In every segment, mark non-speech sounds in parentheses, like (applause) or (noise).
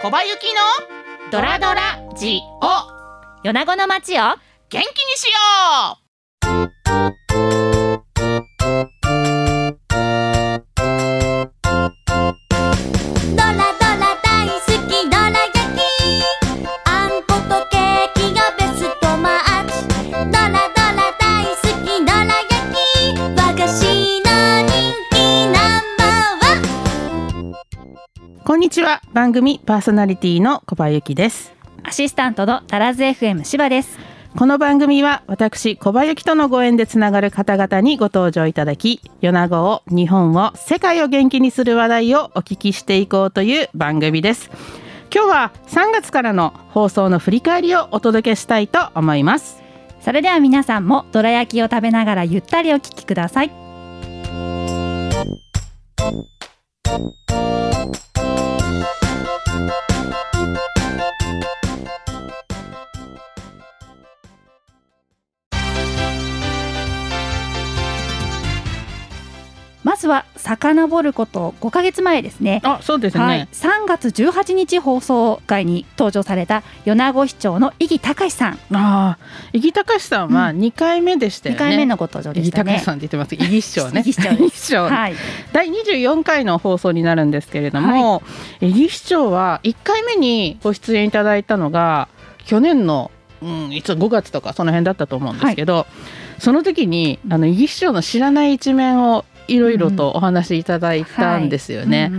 小葉ゆきのドラドラジオ。米子の街を元気にしよう。にちは。番組パーソナリティの小葉由紀です。アシスタントのタラズ FM 芝です。この番組は私小葉由紀とのご縁でつながる方々にご登場いただき米子を日本を世界を元気にする話題をお聞きしていこうという番組です。今日は3月からの放送の振り返りをお届けしたいと思います。それでは皆さんもどら焼きを食べながらゆったりお聞きくださいずは遡ること5ヶ月前ですね。あそうですね、はい、3月18日放送会に登場された米子市長の伊木隆さん、ああ伊木隆さんはう2回目でしたよ2ね、回目のご登場で伊木したね。隆。さんって言ってます。伊木市長ね。伊木市長 (laughs) はい、第24回の放送になるんですけれども、伊木市長は1回目にご出演いただいたのが去年の、うん、いつ5月とかその辺だったと思うんですけど、その時にあの伊木市長の知らない一面をいろいろとお話しいただいたんですよね。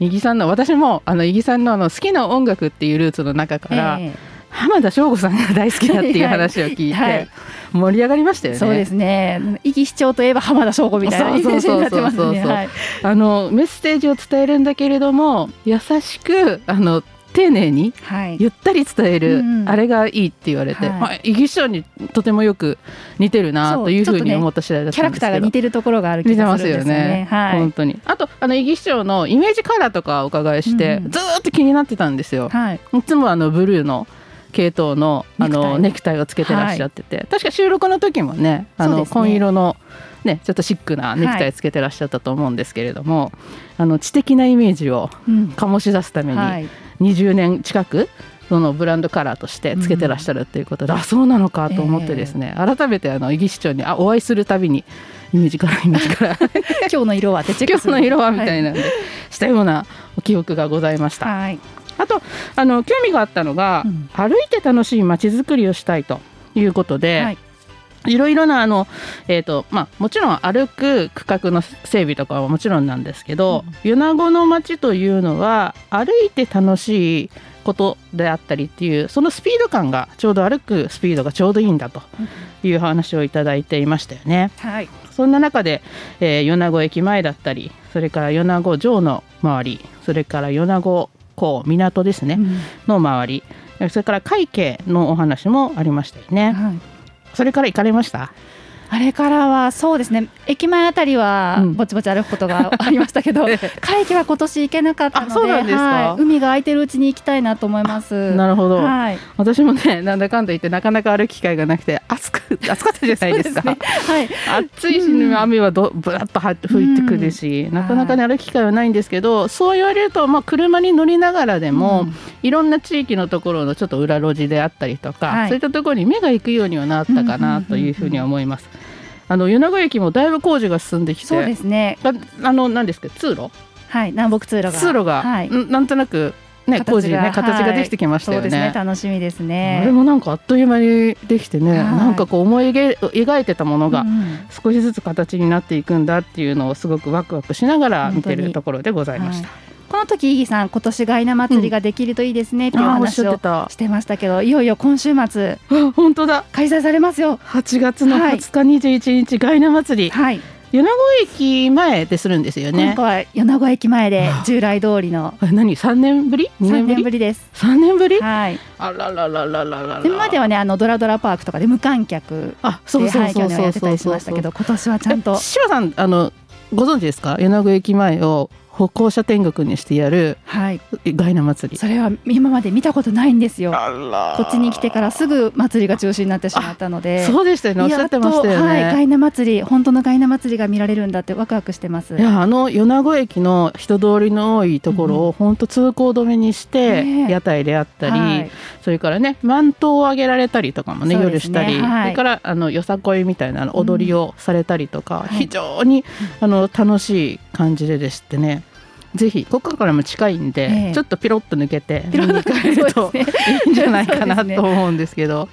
伊木さんの私もあの伊木さんのあの好きな音楽っていうルーツの中から、え浜田省吾さんが大好きだっていう話を聞いて、(laughs) はい盛り上がりましたよね。えそうですね。伊木市長といえば浜田省吾みたいなイメージになってますね。あのメッセージを伝えるんだけれども優しくあの丁寧にはい。ゆったり伝える、うんうんあれがいいって言われて、はいまあ、イギリス人にとてもよく似てるなというふうに思った次第だっキャラクターがたんですけど似てるところがある気がするんですよよねね。はい本。当にあとあのイギリス長のイメージカラーとかお伺いして、うんうんずーっと気になってたんですよ、はい。いつもあのブルーの系統のあのネネクタイをつけてらっしゃってて、確か収録の時もねあのね紺色のねちょっとシックなネクタイつけてらっしゃったと思うんですけれども、あの知的なイメージをうん。醸し出すためにはい。20年近くそのブランドカラーとしてつけてらっしゃるっていうことで、あそうなのかと思ってですね、改めてあのイギ市長にあお会いするたびにイメージカラーイメージカラー今日の色は今日の色はみたいなんで、したような記憶がございました。はい。あとあの興味があったのが、うん。歩いて楽しい街づくりをしたいということで、はいい、ろいろなあの、えーとまあ、もちろん歩く区画の整備とかはもちろんなんですけど、米子の街というのは歩いて楽しいことであったりっていうそのスピード感がちょうど歩くスピードがちょうどいいんだという話をいただいていましたよね。はい。そんな中で、えー米子駅前だったりそれから米子城の周りそれから米子港港ですね、うんの周りそれから会計のお話もありましたよねはい。それから行かれました？あれからはそうですね。駅前あたりはうん。ぼちぼち歩くことがありましたけど、(laughs) 会期は今年行けなかったのでではい。海が空いてるうちに行きたいなと思います。なるほど、はい、私もねなんだかんだ言ってなかなか歩く機会がなくて暑く (laughs) 暑かったじゃないですか。そうはい、暑いし、うん雨はどぶらっとは吹いてくるし、なかなかね歩く機会はないんですけどそう言われると、まあ、車に乗りながらでも、うん。いろんな地域のところのちょっと裏路地であったりとか、はい。そういったところに目が行くようにはなったかなというふうには思います。あの米子駅もだいぶ工事が進んできて。そうですね。ああの何ですか？通路？はい、南北通路が。通路が、はい、んなんとなくね工事ね形ができてきましたよね。そうですね。楽しみですね。あれもなんかあっという間にできてね、はい。なんかこう思い描いてたものがうん少しずつ形になっていくんだっていうのをすごくワクワクしながら見てるところでございました。この時イギさん今年ガイナ祭りができるといいですねっていう話を。してましたけど、いよいよ今週末あ本当だ。開催されますよ。8月のはい20日、21日ガイナ祭り、はい。米子駅前でするんですよね。今回は米子駅前で従来通りのあ何？3年ぶり ?2 3年ぶりです。3年ぶり？はい。あららららららら今まではねあのドラドラパークとかで無観客あそうそうそうそうそうそうましたけど今年はちゃんとえ柴さんあのご存知ですか？米子駅前を歩行者天国にしてやるはい。ガイナ祭り。それは今まで見たことないんですよ。こっちに来てからすぐ祭りが中止になってしまったので。そうでしたよね。おっしゃってましたよね、やっとはい、ガイナ祭り本当のガイナ祭りが見られるんだってワクワクしてます。いやあの米子駅の人通りの多いところを本当通行止めにして、屋台であったり、はい。それからねマントをあげられたりとかもねね。夜したり、はい。それからあのよさこいみたいな踊りをされたりとか、はい。非常にあの楽しい感じででしてねぜひここからも近いんで、ええちょっとピロッと抜けて見に行かれるといいんじゃないかなと思うんですけど。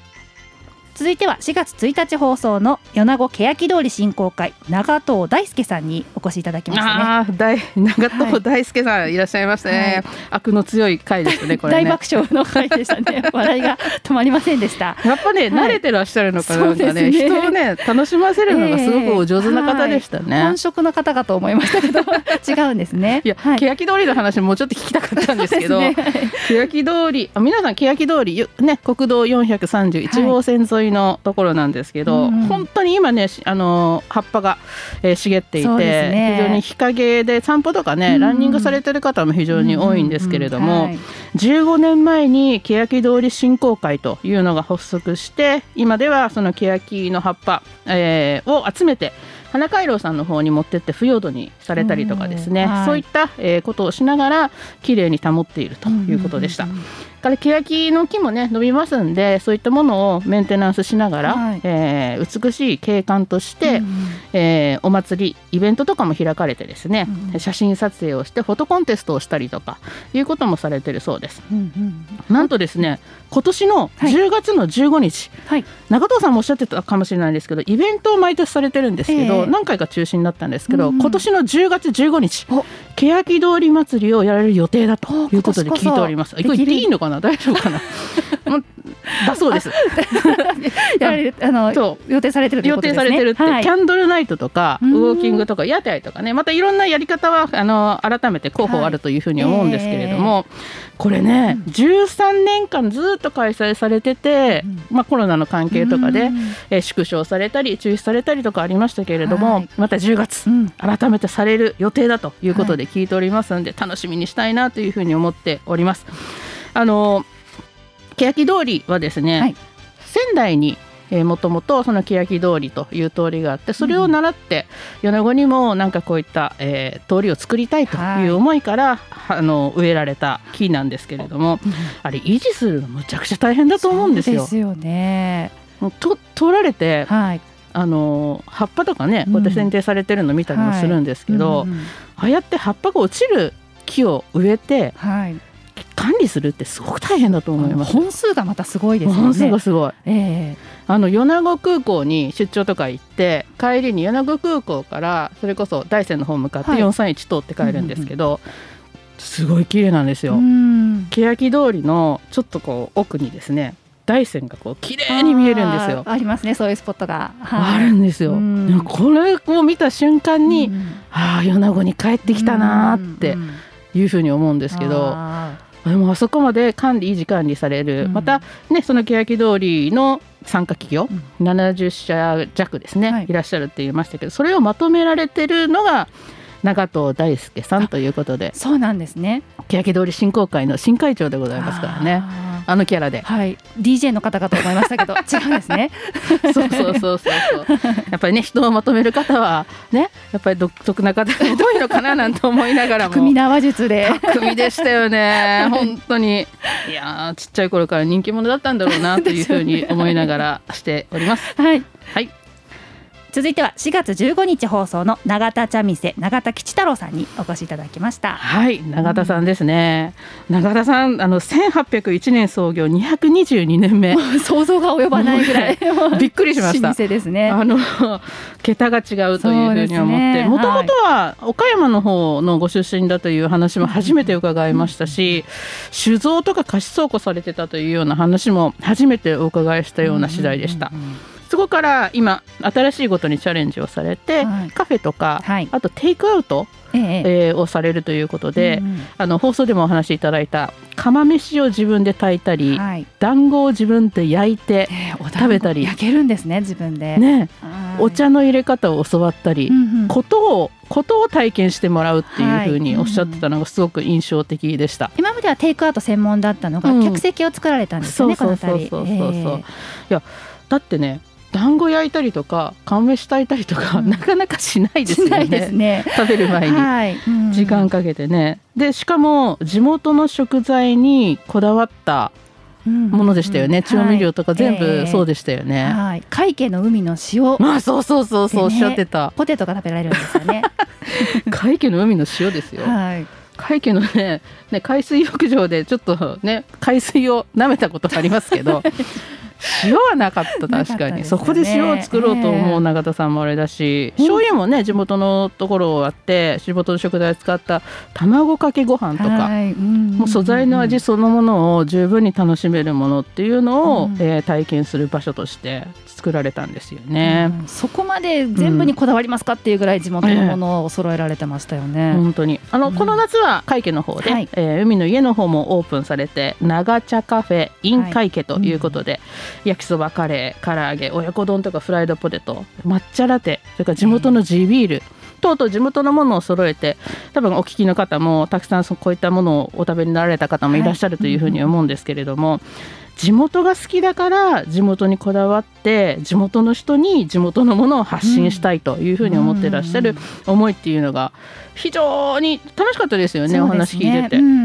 続いては4月1日放送の米子欅通り振興会長藤大輔さんにお越しいただきましたね。ああ、大長藤大輔さんい。らっしゃいましたね。悪の強い回ですね、これね。(laughs) 大爆笑の回でしたね。(laughs) 笑いが止まりませんでした。やっぱね、はい。慣れてらっしゃるのかな、んかね、ね。人をね、楽しませるのがすごくお上手な方でしたね。本職の方かと思いましたけど (laughs) 違うんですね。いや、はい。欅通りの話もうちょっと聞きたかったんですけど、すね。欅通り、あ皆さん欅通り、よね、国道431号線沿いのところなんですけど、うんうん。本当に今ね、しあの葉っぱが、えー茂っていて、ね。非常に日陰で散歩とかね、うんランニングされてる方も非常に多いんですけれども、うんうん。はい。15年前に欅通り振興会というのが発足して今ではその欅の葉っぱ、えーを集めて花回廊さんの方に持ってって腐葉土にされたりとかですね、うんはい。そういった、えーことをしながら綺麗に保っているということでした。うんうんうんから欅の木もね伸びますんでそういったものをメンテナンスしながら、はい。えー美しい景観として、うんうん。えーお祭りイベントとかも開かれてですね、うん写真撮影をしてフォトコンテストをしたりとかいうこともされてるそうです。うんうん。なんとですね今年のはい。10月の15日、はい。中藤さんもおっしゃってたかもしれないですけどイベントを毎年されてるんですけど、ええ何回か中止になったんですけど、うんうん。今年の10月15日お。欅通り祭りをやられる予定だということで聞いております。これいいのかな？大丈夫かな？(laughs) だそうです。(laughs) やられるあのそう。予定されてるという予定されてるって、はい。キャンドルナイトとかウうん。ォーキングとか屋台とかねまたいろんなやり方はあの改めて候補あるというふうに思うんですけれども、これね、13年間ずっと開催されてて、まあ、コロナの関係とかで、うん。えー縮小されたり中止されたりとかありましたけれども、はい。また10月、うん。改めてされる予定だということで聞いておりますので、楽しみにしたいなというふうに思っております。あの欅通りはですね、はい。仙台にえーもともとその欅通りという通りがあってそれを習って米子にもなんかこういった、えー通りを作りたいとい。う思いから、あの植えられた木なんですけれども、あれ維持するのむちゃくちゃ大変だと思うんですよ。ですよね。と取られてはい。あの葉っぱとかねうん。こうやって剪定されてるの見たりもするんですけど、ああやって葉っぱが落ちる木を植えてはい管理するってすごく大変だと思います。本数がまたすごいですよね。本数がすごい。えあの米子空港に出張とか行って帰りに米子空港からそれこそ大山の方向かってはい。431通って帰るんですけど、すごい綺麗なんですえよ。うん。欅通りのちょっとこう奥にですね大山がこう綺麗に見えるんですよ。ありますねそういうスポットが。あるんですよ。これを見た瞬間に、うん。ああ米子に帰ってきたなーってうんうんいうふうに思うんですけど、あでもあそこまで管理維持管理される、うん。またねその欅通りの参加企業、70社弱ですね、はい。い、らっしゃるって言いましたけどそれをまとめられてるのが長藤大輔さんということでーそうなんですね。欅通り振興会の新会長でございますからね。ああのキャラで。ーはい DJ の方かと思いましたけど (laughs) 違うんですね。そうそうそうそう (laughs) やっぱりね人をまとめる方はねやっぱり独特な方 (laughs) が多いのかななんて思いながらも。巧みな話術で。巧みでしたよね。本当に。いやーちっちゃい頃から人気者だったんだろうなというふうに思いながらしております。はい。はい続いては4月15日放送の永田茶店永田吉太郎さんにお越しいただきました。はい永田さんですね、永田さんあの1801年創業222年目。想像が及ばないぐらい。(laughs) びっくりしました。老舗ですね。あの桁が違うというふうに思ってもともとは岡山の方のご出身だという話も初めて伺いましたし酒造とか貸し倉庫されてたというような話も初めてお伺いしたような次第でした。そこから今新しいことにチャレンジをされて、はい。カフェとか、はい。あとテイクアウト、ええ。えーをされるということで、うんうん。あの放送でもお話しいただいた釜飯を自分で炊いたり、はい。団子を自分で焼いて食べたり。焼けるんですね自分で。ね。はい。お茶の入れ方を教わったり、うんうん。ことをことを体験してもらうっていうふうにおっしゃってたのがすごく印象的でした。今まではテイクアウト専門だったのが、うん。客席を作られたんですよね、そうこの度そうそうそうそう。そうええ。だってね団子焼いたりとか缶飯炊いたりとか、うん。なかなかしないですよね。ね。食べる前に。はい、うん。時間かけてね。でしかも地元の食材にこだわったものでしたよね、調味料とか全部そうででしたよね、はい、海家の海の塩、ま (laughs) あそうそうそうそう、おっしゃってた。ポテトが食べられるんですよね。(laughs) 海家の海の塩ですよ、はい、海家のねね海水浴場でちょっとね海水を舐めたことありますけど (laughs) 塩はなかった確かに、ねそこで塩を作ろうと思ええ。う永田さんもあれだし、うん。醤油もね地元のところをあって地元の食材を使った卵かけご飯とか、もう素材の味そのものを十分に楽しめるものっていうのを、うん。えー体験する場所として作られたんですよね。うん。そこまで全部にこだわりますかっていうぐらい地元のものを揃えられてましたよね。本当に。あの、うん。この夏は海家の方で、はい。えー海の家の方もオープンされて長茶カフェ in 海家ということで、焼きそばカレー唐揚げ親子丼とかフライドポテト抹茶ラテそれから地元の地ビール、とうとう地元のものを揃えて多分お聞きの方もたくさんそうこういったものをお食べになられた方もいらっしゃるというふうに思うんですけれども、地元が好きだから地元にこだわって地元の人に地元のものを発信したいというふうに思ってらっしゃる思いっていうのが非常に楽しかったですよね。お話聞いてて。うん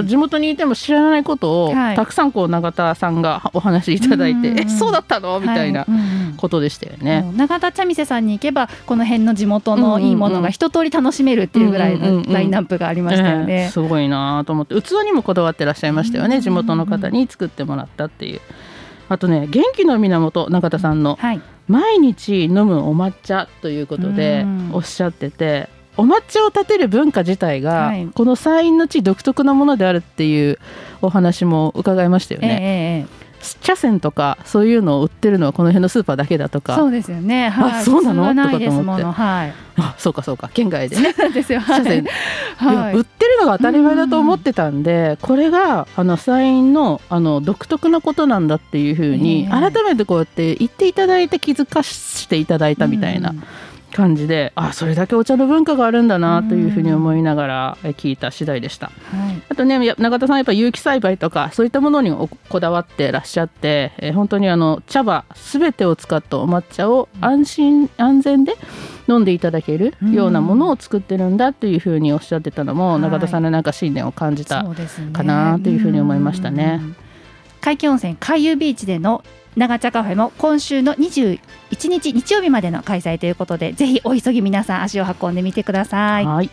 うん。うんなんか地元にいても知らないことを、はい。たくさんこう永田さんがお話しいただいて、うんうんえそうだったの？みたいなことでしたよね。もう永田茶店さんに行けばこの辺の地元のいいものが一通り楽しめるっていうぐらいのラインナップがありましたよええね。すごいなと思って。器にもこだわってらっしゃいましたよね、うん。地元の方に作ってもらったっていう。あとね元気の源永田さんのはい、毎日飲むお抹茶ということでうん。おっしゃっててお抹茶を立てる文化自体が、はい。この山陰の地独特なものであるっていうお話も伺いましたよええね、ええ茶筅とかそういうのを売ってるのはこの辺のスーパーだけだとか。そうですよね。はい、そうなの？とかと思って。はい。あそうかそうか。県外で (laughs) ですよ。はい。はい。売ってるのが当たり前だと思ってたんで、これがあの山陰のあの独特なことなんだっていうふうに、ええ。改めてこうやって言っていただいて気づかしていただいたみたいなうん感じで、あそれだけお茶の文化があるんだなというふうに思いながらえ聞いた次第でした。はい。あとねや永田さんやっぱ有機栽培とかそういったものにおこだわってらっしゃって、えー本当にあの茶葉すべてを使ったお抹茶を安心安全で飲んでいただけるようなものを作ってるんだっていうふうにおっしゃってたのも、はい永田さんのなんか信念を感じたかなというふうに思いましたねうん。海峡温泉海遊ビーチでの長茶カフェも今週の21日日曜日までの開催ということでぜひお急ぎ皆さん足を運んでみてください。はい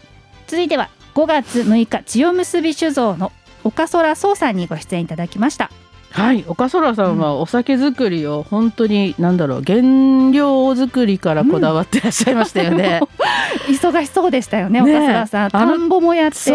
続いては5月6日千代結び酒造の岡空壮さんにご出演いただきました。はい、岡空さんはお酒作りを本当に何だろう原料作りからこだわってらっしゃいましたよね。(laughs) 忙しそうでしたよねねえ岡空さん。田んぼもやって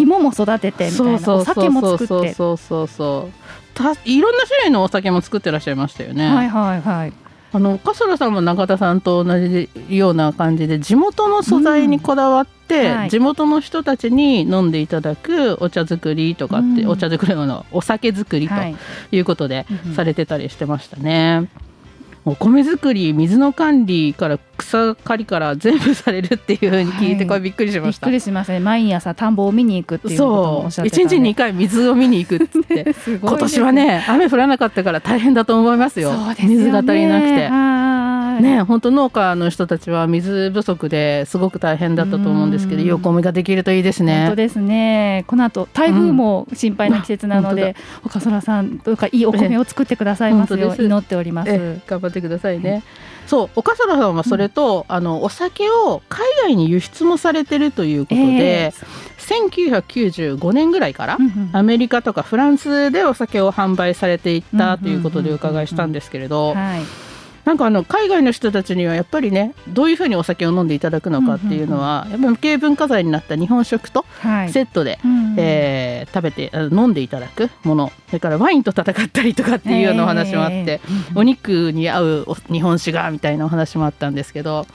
芋も育ててみたいなお酒も作って。そうそうそうそうたいろんな種類のお酒も作ってらっしゃいましたよね。はいはいはい。あの岡空さんも中田さんと同じような感じで地元の素材にこだわって、うんはい地元の人たちに飲んでいただくお茶作りとかって、うんお茶作りのお酒作りとはい。いうことでうんされてたりしてましたね。お米作り水の管理から草刈りから全部されるっていうふうに聞いて、はいこれびっくりしびっました。くりしますね。毎朝田んぼを見に行くっていうこともおっしゃそう一ってたんで。日に2回水を見に行くっつって (laughs) すごい今年はね雨降らなかったから大変だと思いますよね水が足りなくて。はいね本当農家の人たちは水不足ですごく大変だったと思うんですけどうんよくお米ができるといいです本当ね。ですね。この後台風も心配な季節なのうんで、岡空さんどうかいいお米を作ってくださいますよ祈っております。え頑張ってくださいね。そう岡空さんはそれと、あのお酒を海外に輸出もされてるということで、1995年ぐらいから、うんうんアメリカとかフランスでお酒を販売されていったということでお伺いしたんですけれど、はい。なんかあの海外の人たちにはやっぱりねどういうふうにお酒を飲んでいただくのかっていうのは、やっぱり無形文化財になった日本食とはい。セットで、うんえー食べてあ飲んでいただくもの。それからワインと戦ったりとかっていうようなお話もあって、ええお肉に合うお日本酒がみたいなお話もあったんですけど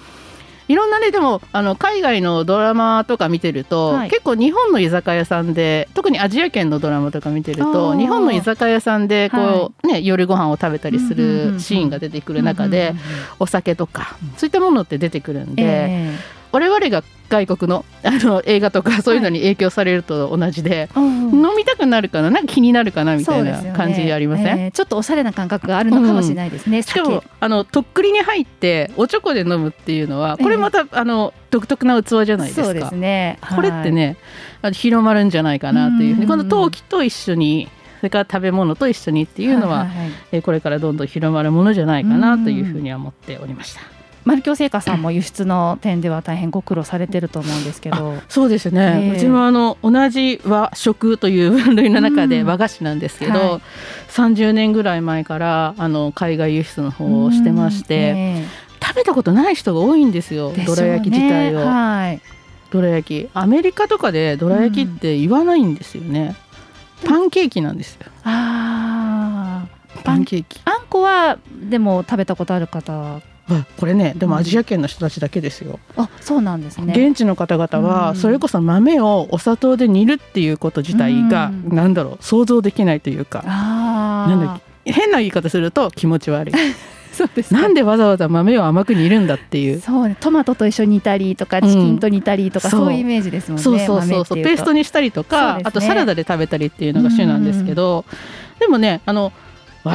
いろんなねでもあの海外のドラマとか見てると、はい。結構日本の居酒屋さんで特にアジア圏のドラマとか見てると日本の居酒屋さんでこう、ね夜ご飯を食べたりするシーンが出てくる中で、お酒とかそういったものって出てくるんで、え。我々が外国のあの映画とかそういうのに影響されると同じで、えうん。飲みたくなるかな？なんか気になるかなみたいな感じありません、えーちょっとおしゃれな感覚があるのかもしれないですね、しかもあのとっくりに入っておちょこで飲むっていうのはこれまた、あの独特な器じゃないですか。そうですね。これってね、あの広まるんじゃないかなというふううんにこの陶器と一緒にそれから食べ物と一緒にっていうのは、いいい。えーこれからどんどん広まるものじゃないかなというふうには思っておりました。マルキョ製菓さんも輸出の点では大変ご苦労されてると思うんですけど。そうですね、ええ。うちもあの同じ和食という分類の中でうん。和菓子なんですけど、はい。30年ぐらい前からあの海外輸出の方をしてまして、え食べたことない人が多いんですよえどら焼き自体を。はい。どら焼き。アメリカとかでどら焼きって言わないんですよね、パンケーキなんですよ。あー。パンケーキ。あんこはでも食べたことある方あこれねでもアジア圏の人たちだけですよ、あそうなんですね。現地の方々うん。はそれこそ豆をお砂糖で煮るっていうこと自体がうん。なんだろう想像できないというかあー。なんだっ変な言い方すると気持ち悪い。(laughs) そうですなんでわざわざ豆を甘く煮るんだっていう。そうね。トマトと一緒に煮たりとかうん。チキンと煮たりとか、そう。そういうイメージですもんねそうそうそうそう。ペーストににしたりとか、ね。あとサラダで食べたりっていうのが主なんですけど、でもねあの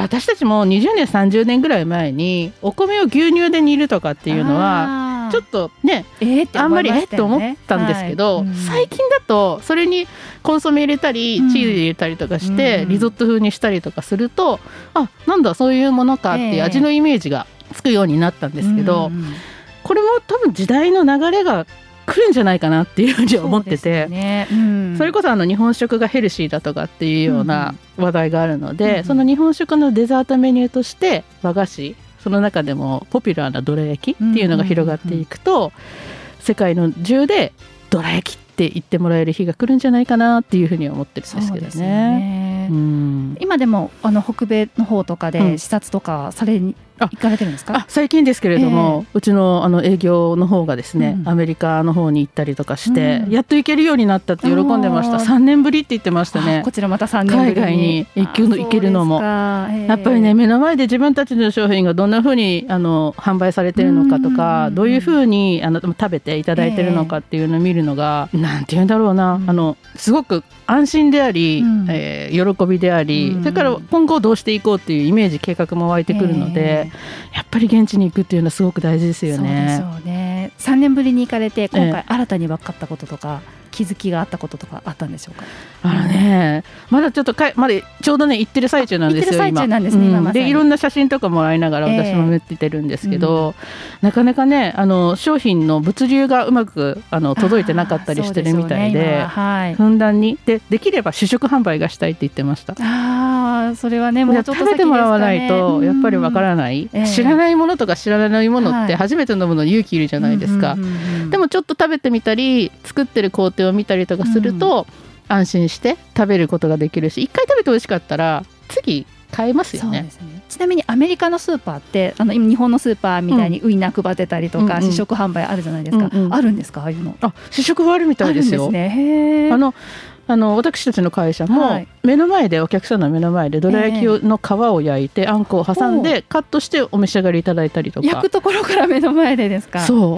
私たちも20年30年ぐらい前にお米を牛乳で煮るとかっていうのはちょっとねえーあんまりえっと思ったんですけど、はいうん。最近だとそれにコンソメ入れたり、うん。チーズ入れたりとかして、うん。リゾット風にしたりとかするとあなんだそういうものかってええ。いう味のイメージがつくようになったんですけど、うんうん。これも多分時代の流れが来るんじゃないかなっていうふうに思ってて。よね。うん。それこそあの日本食がヘルシーだとかっていうような話題があるので、うんうん。その日本食のデザートメニューとして和菓子その中でもポピュラーなどら焼きっていうのが広がっていくと、世界の中でどら焼きって言ってもらえる日が来るんじゃないかなっていうふうには思ってるんですけどそうですよね。ねうん。今でもあの北米の方とかうん。で視察とかされ行かれてるんですか、あ最近ですけれども、うちのあの営業の方がですね、うんアメリカの方に行ったりとかして、うんやっと行けるようになったって喜んでました。あー。3年ぶりって言ってましたね。あこちらまた3年海外に行くのあ行けるのも。ええ。やっぱりね目の前で自分たちの商品がどんな風にあの販売されてるのかとかうんどういう風にあの食べていただいてるのかっていうのを見るのが、なんて言うんだろうな、うんあのすごく安心であり、うん。えー喜びであり、うんそれから今後どうしていこうっていうイメージ計画も湧いてくるので、やっぱり現地に行くっていうのはすごく大事ですよそうでしね。ょうね。3年ぶりに行かれて今え回新たに分かったこととか、気づきがあったこととかあったんでしょうか？あのね、まだちょっとかいまだちょうどね行ってる最中なんですよ行ってる最中なんですね今。今まさに。でいろんな写真とかもらいながらええ。私も見てるんですけど、なかなかねあの商品の物流がうまくあの届いてなかったりしてるみたいでね今は。はい。ふんだんに。でできれば試食販売がしたいって言ってました。ああそれはねもうちょっと食べてもらわないとやっぱりわからない。ええ。知らないものとか知らないものっはい。て初めて飲むの勇気いるじゃないですか、でもちょっと食べてみたり作ってる工程を見たりとかすると、安心して食べることができるし一回食べて美味しかったら次買えますよね。ね。ちなみにアメリカのスーパーってあの今日本のスーパーみたいにウインナー配ってたりとか、うんうん。試食販売あるじゃないですか、うんうんあるんですかああいうの。あ試食はあるみたいですよ。あるんですね。あのあの私たちの会社も、はい。目の前でお客さんの目の前でどら焼きをの皮を焼いてあんこを挟んでカットしてお召し上がりいただいたりとか。焼くところから目の前でですか？そう。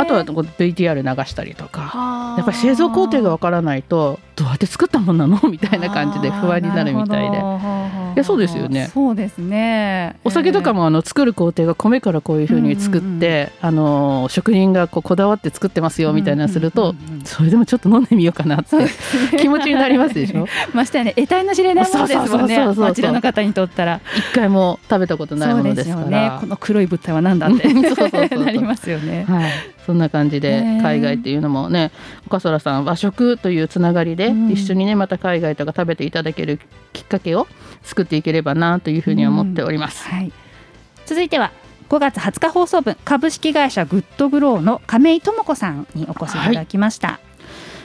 あとはこう VTR 流したりとか。やっぱり製造工程がわからないとどうやって作ったもんなの？みたいな感じで不安になるみたいでいやそうですよね。そうですね。お酒とかもあの作る工程が米からこういうふうに作って、あの職人がこうこだわって作ってますよみたいなのすると、それでもちょっと飲んでみようかなって気持ちになりますでしょ？ましてやね得体の知れないものですもんね。そうそうそうそうそう。あちらの方にとったら。一回も食べたことないものですから。ね。この黒い物体は何だってそうそうそう。(laughs) なりますよね。はい、そんな感じで海外っていうのもね岡空さん和食というつながりでうん。一緒にねまた海外とか食べていただけるきっかけを作っていければなというふうに思っております。はい、続いては5月20日放送分株式会社グッドグローの亀井智子さんにお越しいただきました、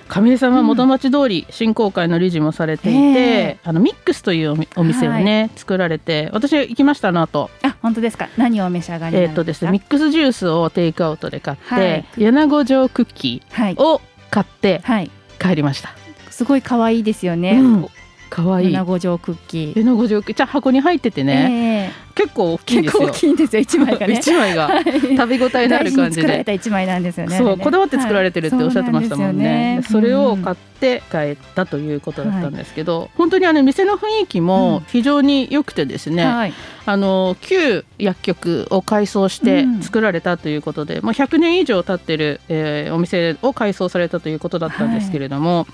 亀井さんは元町通り振興会の理事もされていて、ええ。あのミックスというお店をね、作られて私行きましたあの後。あ本当ですか？何をお召し上がりえっとですすねミックスジュースをテイクアウトで買って、はい。柳子状クッキはい。ーを買ってはい。帰りました。すごい可愛いですよね、うん。可愛い。七五条クッキー、柳子状クッキーじゃあ箱に入っててね、え結構大きいんですよ。大きいんですよ一枚がね (laughs) 一枚が (laughs) 食べ応えのある感じで。大事に作られた一枚なんですよね。そうこだわって作られてるっておっしゃってましたもんね。それを買っって帰ったということだったんですけど、本当にあの店の雰囲気も非常に良くてですね、はい、あの旧薬局を改装してうん作られたということで、もう100年以上経ってる、えーお店を改装されたということだったんですけれども、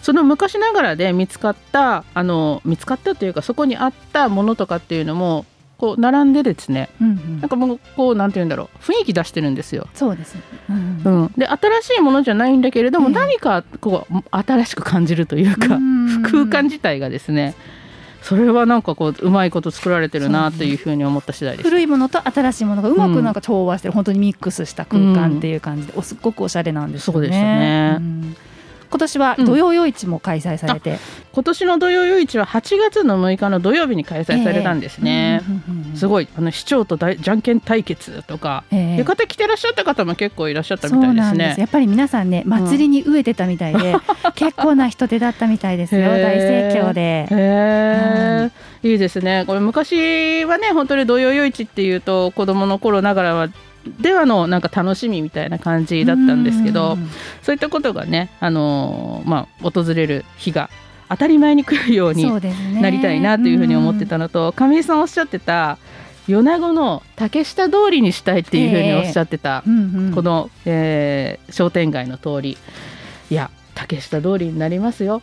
その昔ながらで見つかったあの見つかったというかそこにあったものとかっていうのもこう並んでですねうんうんなんかもうこうなんて言うんだろう雰囲気出してるんですよ。そうですね。うんうん、で新しいものじゃないんだけれども、ええ何かこう新しく感じるというか、うん空間自体がですねそれはなんかこううまいこと作られてるなというふうに思った次第です。古いものと新しいものがうまくなんか調和してる、本当にミックスした空間っていう感じで、おすっごくおしゃれなんですよね。そうでしたねん今年は土曜夜市も開催されて、今年の土曜夜市は8月の6日の土曜日に開催されたんですね。すい。ごいあの市長と大じゃんけん対決とか、ええ浴衣着てらっしゃった方も結構いらっしゃったみたいです。すね。やっぱり皆さんね、祭りに飢えてたみたいで、(laughs) 結構な人手だったみたいですよ。大盛況で。へえ、いいですね。これ昔はね本当に土曜夜市っていうと子供の頃ながらはではのなんか楽しみみたいな感じだったんですけど、うん。そういったことがねあのーまあ訪れる日が当たり前に来るようになりたいなというふうに思ってたのと、亀井さんおっしゃってた米子の竹下通りにしたいっていうふうにおっしゃってた、うんうん。この、えー商店街の通り。いや竹下通りになりますよ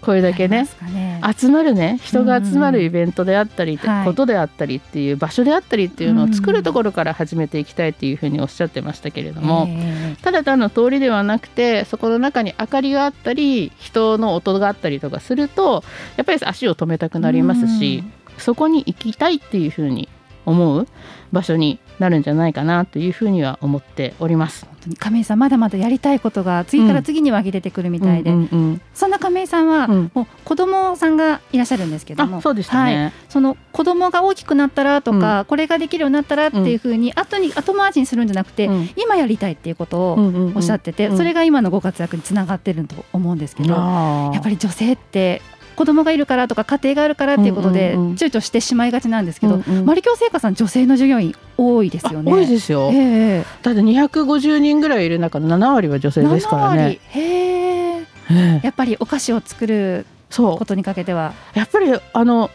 これだけねね。集まるね人が集まるイベントであったり、はいことであったりっていう場所であったりっていうのを作るところから始めていきたいっていうふうにおっしゃってましたけれども、えただ単の通りではなくてそこの中に明かりがあったり人の音があったりとかするとやっぱり足を止めたくなりますし、そこに行きたいっていうふうに思う場所になるんじゃないかなというふうには思っております。本当に亀井さんまだまだやりたいことが次から次に湧き出てくるみたいで、うんうんうん。そんな亀井さんは、うん。もう子供さんがいらっしゃるんですけども。あそうでしたね、はい、その子供が大きくなったらとか、これができるようになったらっていうふうに、後に後回しにするんじゃなくて、うん。今やりたいっていうことをうんうんうんおっしゃってて、うんそれが今のご活躍につながってると思うんですけど、やっぱり女性って子供がいるからとか家庭があるからっていうことで躊躇してしまいがちなんですけど、うんうん。マリキョ製菓さん女性の従業員多いですよね。あ多いですよ、ええ。だって250人ぐらいいる中の7割は女性ですから7ね割。へえ。ええ。やっぱりお菓子を作ることにかけては。やっぱりあの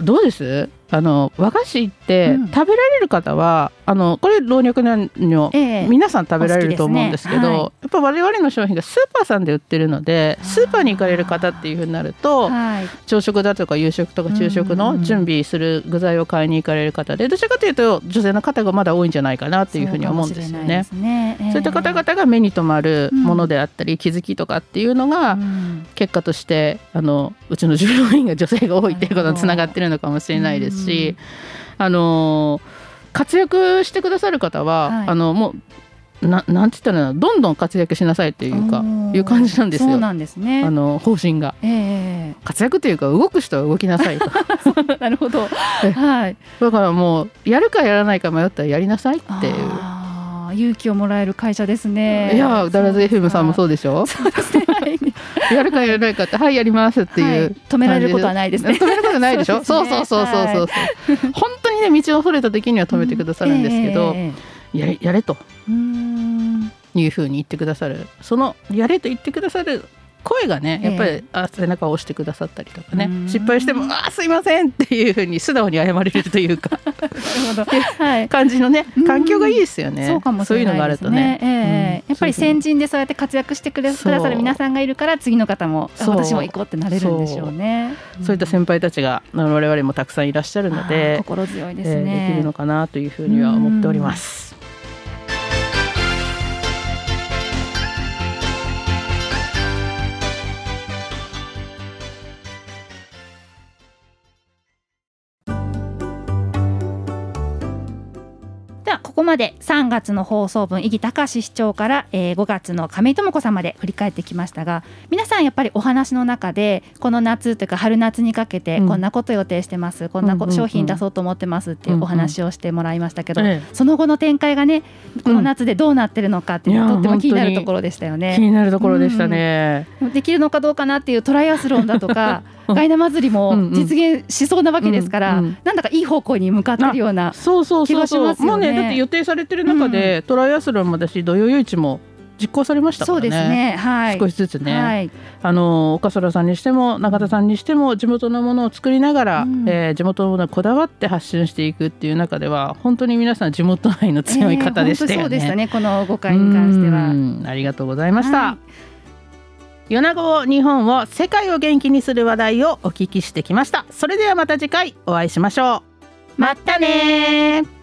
どうです？あの和菓子ってうん。食べられる方は、あのこれ老若男女、ええ。皆さん食べられると思うんですけどね。はい。やっぱ我々の商品がスーパーさんで売ってるのでスーパーに行かれる方っていうふうになるとはい。朝食だとか夕食とか昼食うんうんうんの準備する具材を買いに行かれる方でどちらかというと女性の方がまだ多いんじゃないかなっていうふうに思うんですよね。そうね。そういった方々が目に留まるものであったり、気づきとかっていうのが、うん。結果としてあのうちの従業員が女性が多いっていうことにつながってるのかもしれないですし、あの活躍してくださる方は、はい。あのもうななんて言ったらどんどん活躍しなさいっていうかいう感じなんですよ。そうなんですね。あの方針が。え活躍というか動く人は動きなさいと。(laughs) えなるほど。はい。だからもうやるかやらないか迷ったらやりなさいっていう。勇気をもらえる会社ですね。いやダラズ FM さんもそううでしょ？そうですね。は (laughs) いやるかやらないかってはいやりますっていう、はい。止められることはないですね。(laughs) 止めることないでしょ？そそうそうそうそうそう。そう、本当にね道をそれた時には止めてくださるんですけど、ええ。やれやれとうーん。いうふうに言ってくださる。そのやれと言ってくださる声がねやっぱり、ええあ背中を押してくださったりとかね。うん。失敗しても「あーすいません」っていうふうに素直に謝れるというか。なるほど。(laughs) はい。感じのねうん。環境がいいですよね。そうかもいうのがあないでするとね。ね。ええ。うん。やっぱり先人でそうやって活躍してくださる皆さんがいるから次の方も私も行こうってなれるんでしょうね。そう。いった先輩たちが我々もたくさんいらっしゃるので、心強いですえーね。できるのかなというふうには思っております。ここまで3月の放送分伊木隆市長から、えー5月の亀井智子さんまで振り返ってきましたが皆さんやっぱりお話の中でこの夏というか春夏にかけてうん。こんなこと予定してます、こんなこうんうんうん商品出そうと思ってますっていうお話をしてもらいましたけど、えその後の展開がねこの夏でどうなってるのかっていうのいやがとっても気になるところでしたよ気ね。になるところでしたね。できるのかどうかなっていうトライアスロンだとかうん (laughs) (laughs) ガイナ祭りもうんうん実現しそうなわけですから、うんうんなんだかいい方向に向かってるようなそうそうそうそう。気がしますよねもうねだって予定されてる中で、トライアスロンもだし土曜夜市も実行されましたかそうらね。ですね。はい。少しずつね、はい。あの岡空さんにしても中田さんにしても地元のものを作りながら、うんえー地元のものにこだわって発信していくっていう中では本当に皆さん地元愛の強い方でしたよね。えー本当そうでしたね。この5回に関しては。うんありがとうございました。はい米子を日本を世界を元気にする話題をお聞きしてきました。それではまた次回お会いしましょう。またねー。